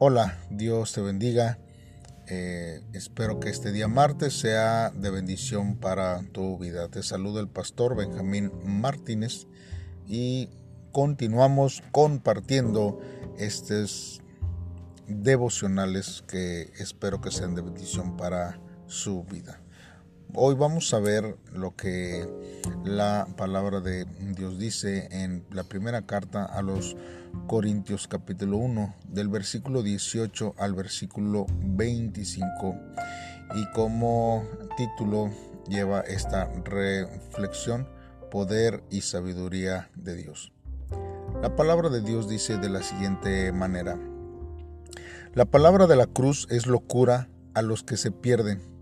Hola, Dios te bendiga. Eh, espero que este día martes sea de bendición para tu vida. Te saluda el pastor Benjamín Martínez y continuamos compartiendo estos devocionales que espero que sean de bendición para su vida. Hoy vamos a ver lo que la palabra de Dios dice en la primera carta a los Corintios capítulo 1 del versículo 18 al versículo 25 y como título lleva esta reflexión poder y sabiduría de Dios. La palabra de Dios dice de la siguiente manera. La palabra de la cruz es locura a los que se pierden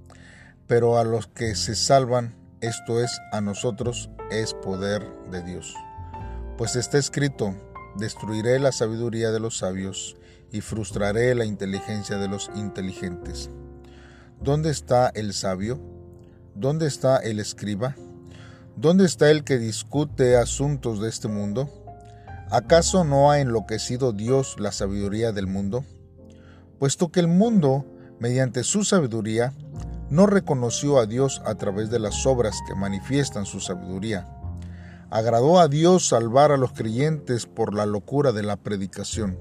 pero a los que se salvan, esto es, a nosotros, es poder de Dios. Pues está escrito, destruiré la sabiduría de los sabios y frustraré la inteligencia de los inteligentes. ¿Dónde está el sabio? ¿Dónde está el escriba? ¿Dónde está el que discute asuntos de este mundo? ¿Acaso no ha enloquecido Dios la sabiduría del mundo? Puesto que el mundo, mediante su sabiduría, no reconoció a Dios a través de las obras que manifiestan su sabiduría. Agradó a Dios salvar a los creyentes por la locura de la predicación.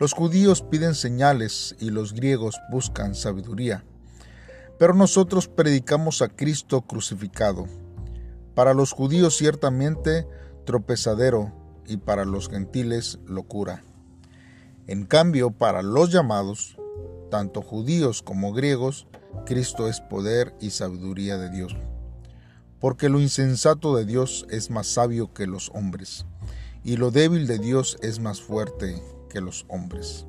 Los judíos piden señales y los griegos buscan sabiduría. Pero nosotros predicamos a Cristo crucificado. Para los judíos ciertamente tropezadero y para los gentiles locura. En cambio, para los llamados, tanto judíos como griegos, Cristo es poder y sabiduría de Dios. Porque lo insensato de Dios es más sabio que los hombres, y lo débil de Dios es más fuerte que los hombres.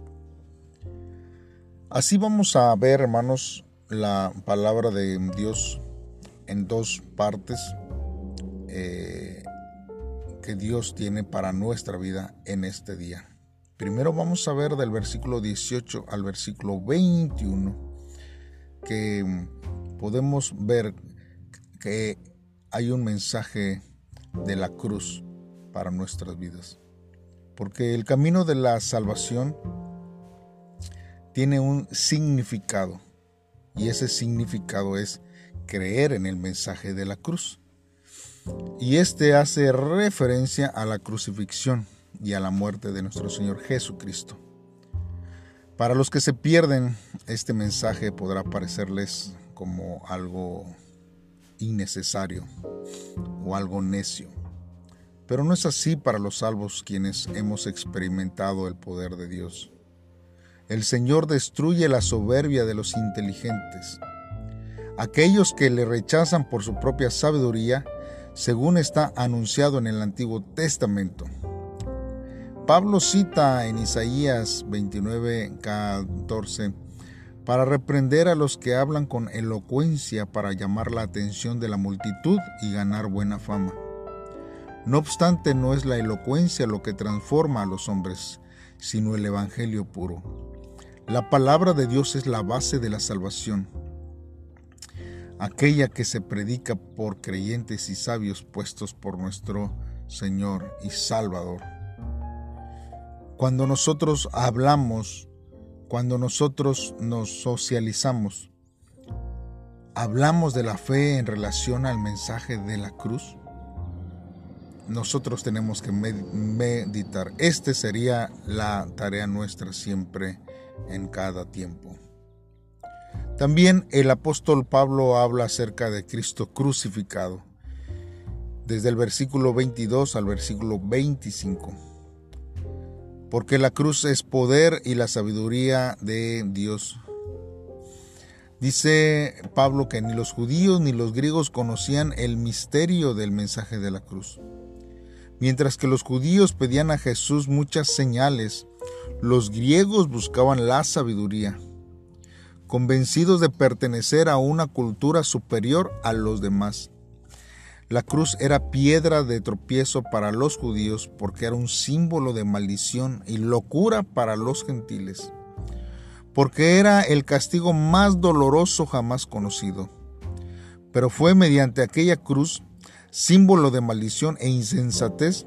Así vamos a ver, hermanos, la palabra de Dios en dos partes eh, que Dios tiene para nuestra vida en este día. Primero vamos a ver del versículo 18 al versículo 21 que podemos ver que hay un mensaje de la cruz para nuestras vidas. Porque el camino de la salvación tiene un significado y ese significado es creer en el mensaje de la cruz. Y este hace referencia a la crucifixión y a la muerte de nuestro Señor Jesucristo. Para los que se pierden, este mensaje podrá parecerles como algo innecesario o algo necio. Pero no es así para los salvos quienes hemos experimentado el poder de Dios. El Señor destruye la soberbia de los inteligentes. Aquellos que le rechazan por su propia sabiduría, según está anunciado en el Antiguo Testamento, Pablo cita en Isaías 29, 14 para reprender a los que hablan con elocuencia para llamar la atención de la multitud y ganar buena fama. No obstante, no es la elocuencia lo que transforma a los hombres, sino el Evangelio puro. La palabra de Dios es la base de la salvación, aquella que se predica por creyentes y sabios puestos por nuestro Señor y Salvador. Cuando nosotros hablamos, cuando nosotros nos socializamos, hablamos de la fe en relación al mensaje de la cruz, nosotros tenemos que meditar. Esta sería la tarea nuestra siempre en cada tiempo. También el apóstol Pablo habla acerca de Cristo crucificado, desde el versículo 22 al versículo 25 porque la cruz es poder y la sabiduría de Dios. Dice Pablo que ni los judíos ni los griegos conocían el misterio del mensaje de la cruz. Mientras que los judíos pedían a Jesús muchas señales, los griegos buscaban la sabiduría, convencidos de pertenecer a una cultura superior a los demás. La cruz era piedra de tropiezo para los judíos porque era un símbolo de maldición y locura para los gentiles, porque era el castigo más doloroso jamás conocido. Pero fue mediante aquella cruz, símbolo de maldición e insensatez,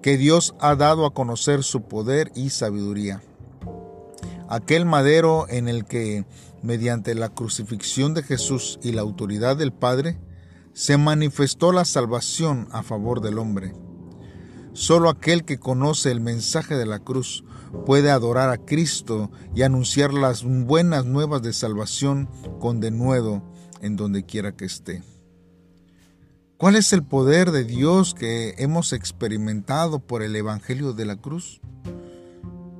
que Dios ha dado a conocer su poder y sabiduría. aquel madero en el que, mediante la crucifixión de Jesús y la autoridad del Padre, se manifestó la salvación a favor del hombre. Solo aquel que conoce el mensaje de la cruz puede adorar a Cristo y anunciar las buenas nuevas de salvación con denuedo en donde quiera que esté. ¿Cuál es el poder de Dios que hemos experimentado por el Evangelio de la cruz?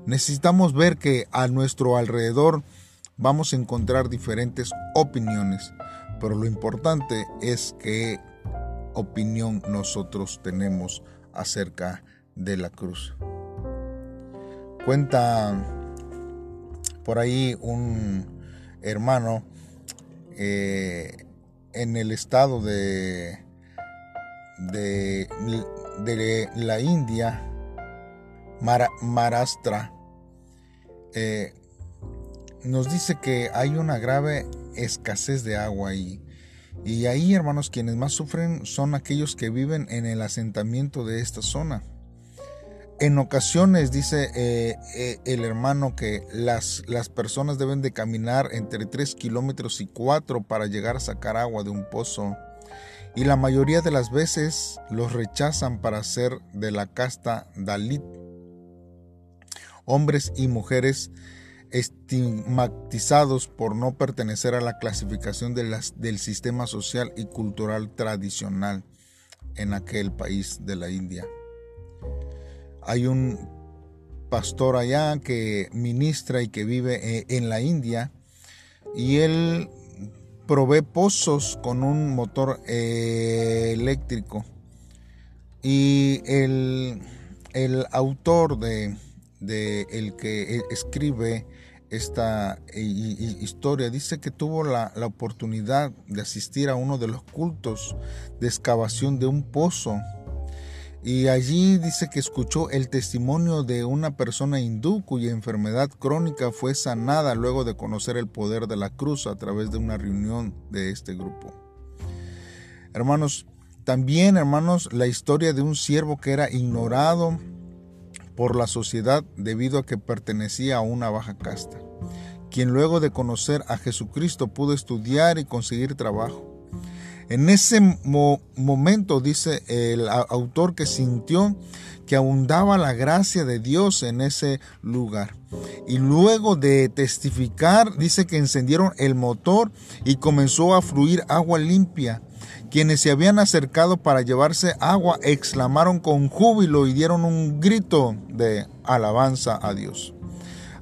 Necesitamos ver que a nuestro alrededor vamos a encontrar diferentes opiniones, pero lo importante es qué opinión nosotros tenemos acerca de la cruz. Cuenta por ahí un hermano eh, en el estado de, de, la India, Marastra, eh, nos dice que hay una grave escasez de agua y, y ahí, hermanos, quienes más sufren son aquellos que viven en el asentamiento de esta zona. En ocasiones dice eh, eh, el hermano que las, las, personas deben de caminar entre 3 kilómetros y 4 para llegar a sacar agua de un pozo. Y la mayoría de las veces los rechazan para ser de la casta Dalit. Hombres y mujeres estigmatizados por no pertenecer a la clasificación de las, del sistema social y cultural tradicional en aquel país de la India. Hay un pastor allá que ministra y que vive eh, en la India y él provee pozos con un motor eh, eléctrico. Y el, autor de, el que e, escribe esta historia dice que tuvo la, la, oportunidad de asistir a uno de los cultos de excavación de un pozo y allí dice que escuchó el testimonio de una persona hindú cuya enfermedad crónica fue sanada luego de conocer el poder de la cruz a través de una reunión de este grupo. Hermanos, también, hermanos, la historia de un siervo que era ignorado por la sociedad debido a que pertenecía a una baja casta, quien luego de conocer a Jesucristo pudo estudiar y conseguir trabajo. En ese momento dice el autor que sintió que abundaba la gracia de Dios en ese lugar. Y luego de testificar, dice que encendieron el motor y comenzó a fluir agua limpia. Quienes se habían acercado para llevarse agua exclamaron con júbilo y dieron un grito de alabanza a Dios.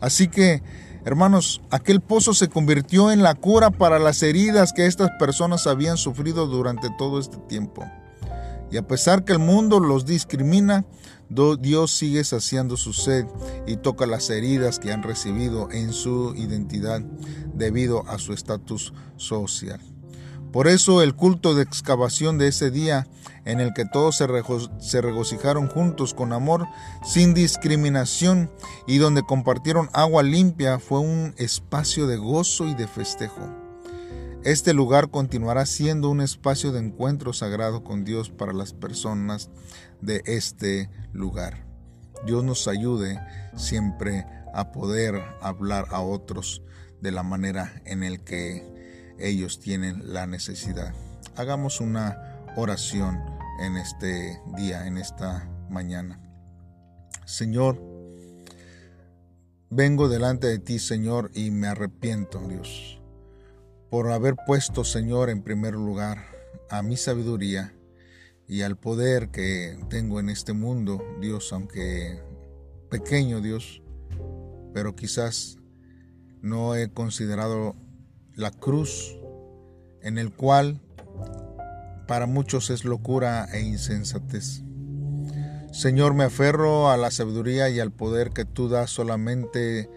Así que Hermanos, aquel pozo se convirtió en la cura para las heridas que estas personas habían sufrido durante todo este tiempo. Y a pesar que el mundo los discrimina, Dios sigue saciando su sed y toca las heridas que han recibido en su identidad debido a su estatus social. Por eso el culto de excavación de ese día, en el que todos se, regocijaron juntos con amor, sin discriminación, y donde compartieron agua limpia, fue un espacio de gozo y de festejo. Este lugar continuará siendo un espacio de encuentro sagrado con Dios para las personas de este lugar. Dios nos ayude siempre a poder hablar a otros de la manera en el que ellos tienen la necesidad. Hagamos una oración en este día, en esta mañana. Señor, vengo delante de ti, Señor, y me arrepiento, Dios, por haber puesto, Señor, en primer lugar a mi sabiduría y al poder que tengo en este mundo, Dios, aunque pequeño, Dios, pero quizás no he considerado la cruz, en el cual para muchos es locura e insensatez. Señor, me aferro a la sabiduría y al poder que tú das solamente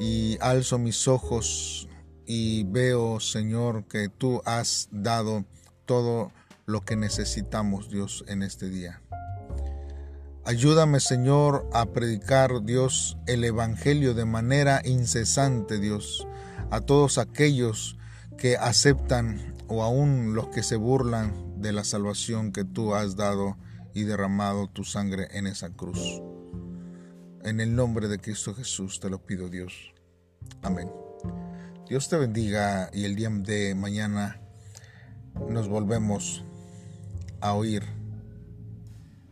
y alzo mis ojos y veo, Señor, que tú has dado todo lo que necesitamos, Dios, en este día. Ayúdame, Señor, a predicar, Dios, el Evangelio de manera incesante, Dios, a todos aquellos que aceptan o aún los que se burlan de la salvación que tú has dado y derramado tu sangre en esa cruz. En el nombre de Cristo Jesús te lo pido Dios. Amén. Dios te bendiga y el día de mañana nos volvemos a oír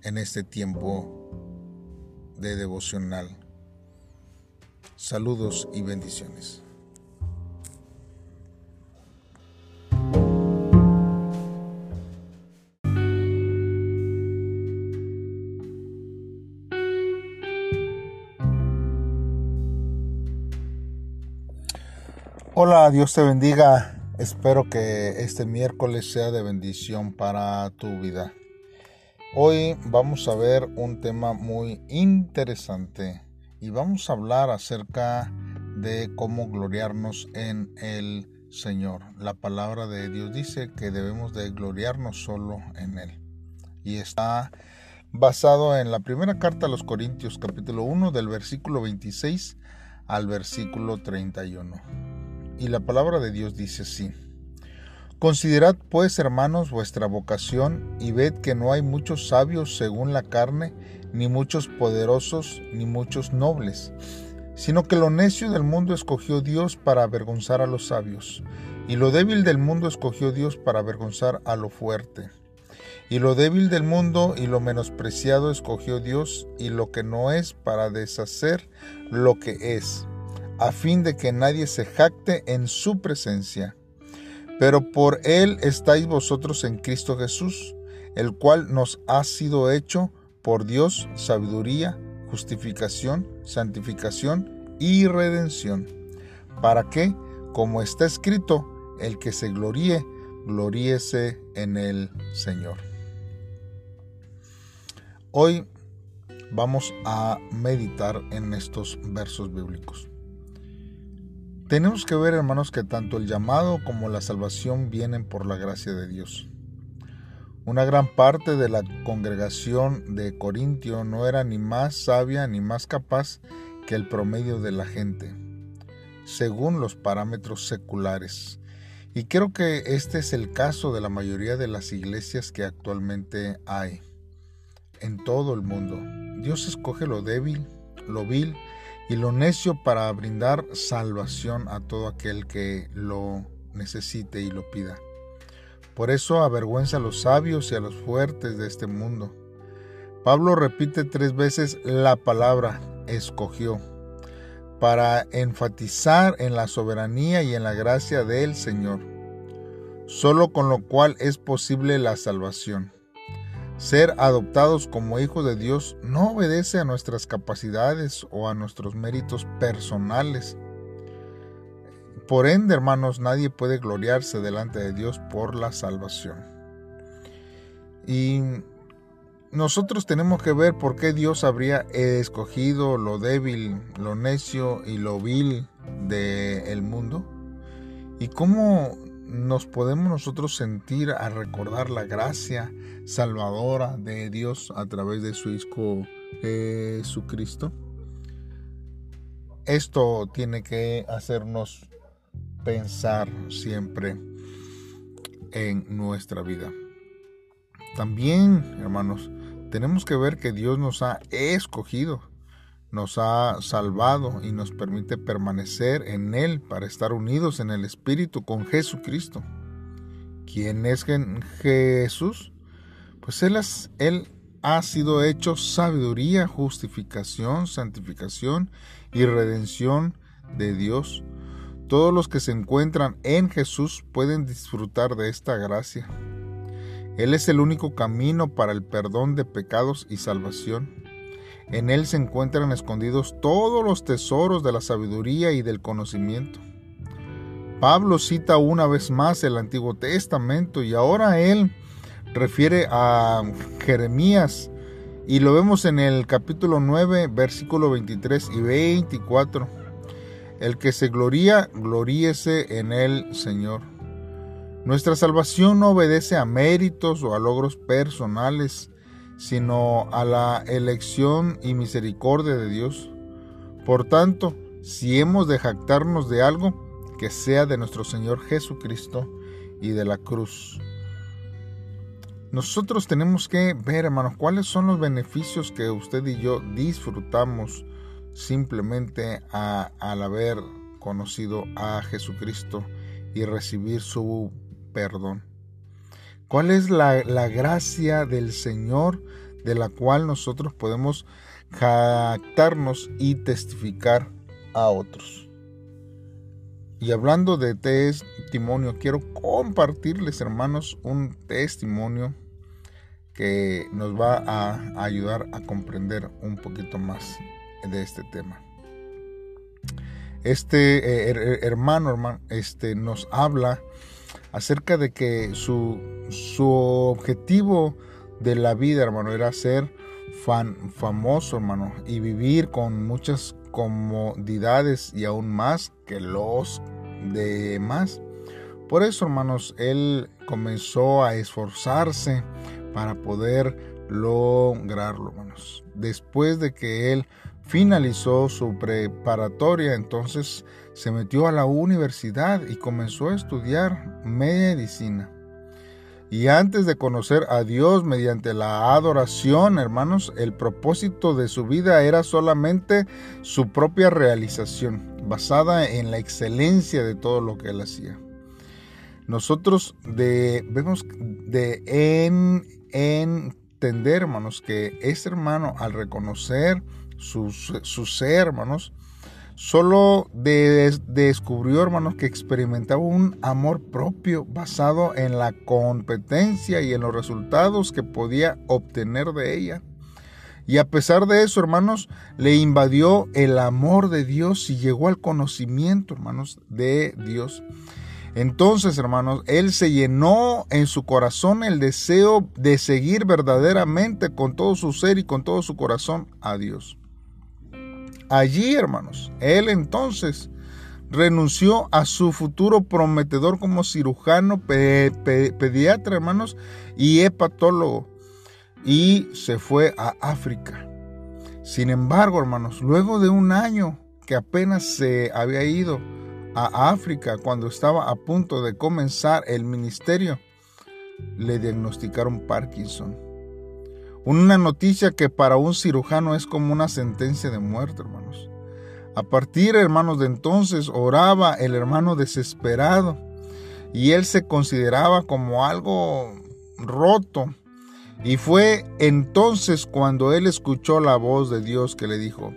en este tiempo de devocional. Saludos y bendiciones. Hola, Dios te bendiga. Espero que este miércoles sea de bendición para tu vida. Hoy vamos a ver un tema muy interesante y vamos a hablar acerca de cómo gloriarnos en el Señor. La palabra de Dios dice que debemos de gloriarnos solo en Él. Y está basado en la primera carta a los Corintios capítulo 1 del versículo 26 al versículo 31. Y la palabra de Dios dice así. Considerad pues, hermanos, vuestra vocación y ved que no hay muchos sabios según la carne, ni muchos poderosos, ni muchos nobles, sino que lo necio del mundo escogió Dios para avergonzar a los sabios, y lo débil del mundo escogió Dios para avergonzar a lo fuerte. Y lo débil del mundo y lo menospreciado escogió Dios, y lo que no es para deshacer lo que es a fin de que nadie se jacte en su presencia. Pero por él estáis vosotros en Cristo Jesús, el cual nos ha sido hecho por Dios sabiduría, justificación, santificación y redención, para que, como está escrito, el que se gloríe, gloríese en el Señor. Hoy vamos a meditar en estos versos bíblicos. Tenemos que ver, hermanos, que tanto el llamado como la salvación vienen por la gracia de Dios. Una gran parte de la congregación de Corintio no era ni más sabia ni más capaz que el promedio de la gente, según los parámetros seculares. Y creo que este es el caso de la mayoría de las iglesias que actualmente hay en todo el mundo. Dios escoge lo débil, lo vil, y lo necio para brindar salvación a todo aquel que lo necesite y lo pida. Por eso avergüenza a los sabios y a los fuertes de este mundo. Pablo repite tres veces la palabra escogió para enfatizar en la soberanía y en la gracia del Señor, solo con lo cual es posible la salvación. Ser adoptados como hijos de Dios no obedece a nuestras capacidades o a nuestros méritos personales. Por ende, hermanos, nadie puede gloriarse delante de Dios por la salvación. Y nosotros tenemos que ver por qué Dios habría escogido lo débil, lo necio y lo vil del mundo. Y cómo nos podemos nosotros sentir a recordar la gracia salvadora de Dios a través de su Hijo Jesucristo. Esto tiene que hacernos pensar siempre en nuestra vida. También, hermanos, tenemos que ver que Dios nos ha escogido nos ha salvado y nos permite permanecer en Él para estar unidos en el Espíritu con Jesucristo. ¿Quién es Jesús? Pues Él, él ha sido hecho sabiduría, justificación, santificación y redención de Dios. Todos los que se encuentran en Jesús pueden disfrutar de esta gracia. Él es el único camino para el perdón de pecados y salvación. En él se encuentran escondidos todos los tesoros de la sabiduría y del conocimiento. Pablo cita una vez más el Antiguo Testamento y ahora él refiere a Jeremías y lo vemos en el capítulo 9, versículo 23 y 24. El que se gloría, gloríese en el Señor. Nuestra salvación no obedece a méritos o a logros personales, sino a la elección y misericordia de Dios. Por tanto, si hemos de jactarnos de algo, que sea de nuestro Señor Jesucristo y de la cruz. Nosotros tenemos que ver, hermanos, cuáles son los beneficios que usted y yo disfrutamos simplemente al haber conocido a Jesucristo y recibir su perdón. ¿Cuál es la, la gracia del Señor de la cual nosotros podemos jactarnos y testificar a otros? Y hablando de testimonio, quiero compartirles, hermanos, un testimonio que nos va a ayudar a comprender un poquito más de este tema. Este eh, hermano, hermano, este nos habla acerca de que su, su objetivo de la vida, hermano, era ser famoso, hermano, y vivir con muchas comodidades y aún más que los demás. Por eso, hermanos, él comenzó a esforzarse para poder lograrlo, hermanos. Después de que él finalizó su preparatoria, entonces se metió a la universidad y comenzó a estudiar medicina. Y antes de conocer a Dios mediante la adoración, hermanos, el propósito de su vida era solamente su propia realización, basada en la excelencia de todo lo que él hacía. Nosotros debemos de en, entender, hermanos, que este hermano al reconocer su, su ser, hermanos, Solo descubrió, hermanos, que experimentaba un amor propio basado en la competencia y en los resultados que podía obtener de ella. Y a pesar de eso, hermanos, le invadió el amor de Dios y llegó al conocimiento, hermanos, de Dios. Entonces, hermanos, él se llenó en su corazón el deseo de seguir verdaderamente con todo su ser y con todo su corazón a Dios. Allí, hermanos, él entonces renunció a su futuro prometedor como cirujano, pediatra, hermanos, y hepatólogo, y se fue a África. Sin embargo, hermanos, luego de un año que apenas se había ido a África cuando estaba a punto de comenzar el ministerio, le diagnosticaron Parkinson. Una noticia que para un cirujano es como una sentencia de muerte, hermanos. A partir, hermanos, de entonces oraba el hermano desesperado y él se consideraba como algo roto. Y fue entonces cuando él escuchó la voz de Dios que le dijo,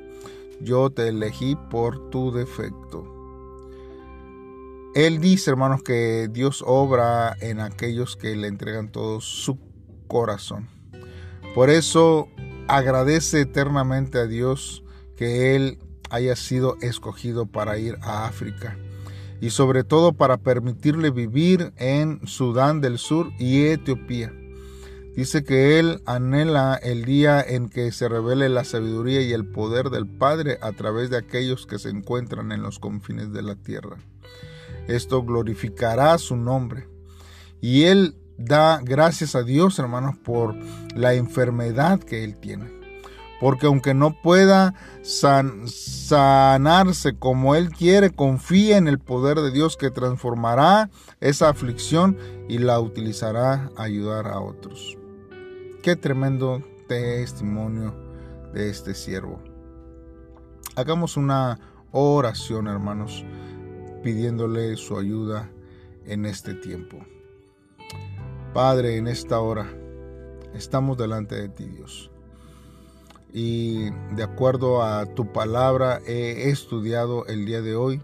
yo te elegí por tu defecto. Él dice, hermanos, que Dios obra en aquellos que le entregan todo su corazón. Por eso agradece eternamente a Dios que Él haya sido escogido para ir a África y sobre todo para permitirle vivir en Sudán del Sur y Etiopía. Dice que Él anhela el día en que se revele la sabiduría y el poder del Padre a través de aquellos que se encuentran en los confines de la tierra. Esto glorificará su nombre. Y Él da gracias a Dios, hermanos, por la enfermedad que él tiene. Porque aunque no pueda sanarse como él quiere, confía en el poder de Dios que transformará esa aflicción y la utilizará a ayudar a otros. Qué tremendo testimonio de este siervo. Hagamos una oración, hermanos, pidiéndole su ayuda en este tiempo. Padre, en esta hora estamos delante de ti, Dios. Y de acuerdo a tu palabra he estudiado el día de hoy.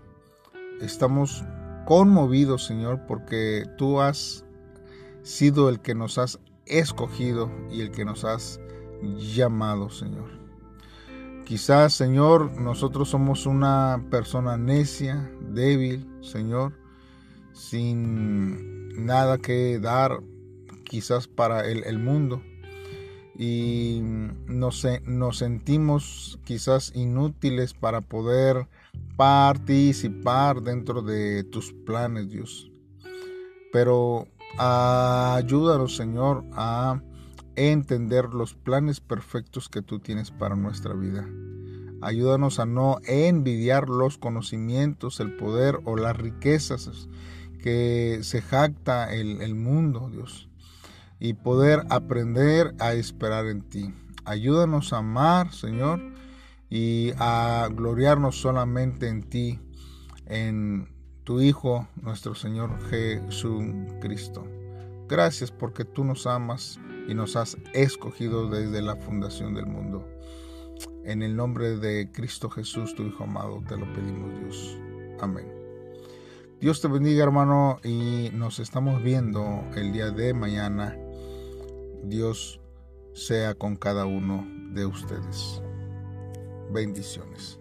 Estamos conmovidos, Señor, porque tú has sido el que nos has escogido y el que nos has llamado, Señor. Quizás, Señor, nosotros somos una persona necia, débil, Señor, sin nada que dar quizás para el, mundo y nos, nos sentimos quizás inútiles para poder participar dentro de tus planes, Dios. Pero ayúdanos, Señor, a entender los planes perfectos que tú tienes para nuestra vida. Ayúdanos a no envidiar los conocimientos, el poder o las riquezas que se jacta el, el mundo, Dios y poder aprender a esperar en ti. Ayúdanos a amar, Señor, y a gloriarnos solamente en ti en tu Hijo, nuestro Señor Jesucristo. Gracias porque tú nos amas y nos has escogido desde la fundación del mundo. En el nombre de Cristo Jesús, tu Hijo amado, te lo pedimos Dios. Amén. Dios te bendiga hermano y nos estamos viendo el día de mañana. Dios sea con cada uno de ustedes. Bendiciones.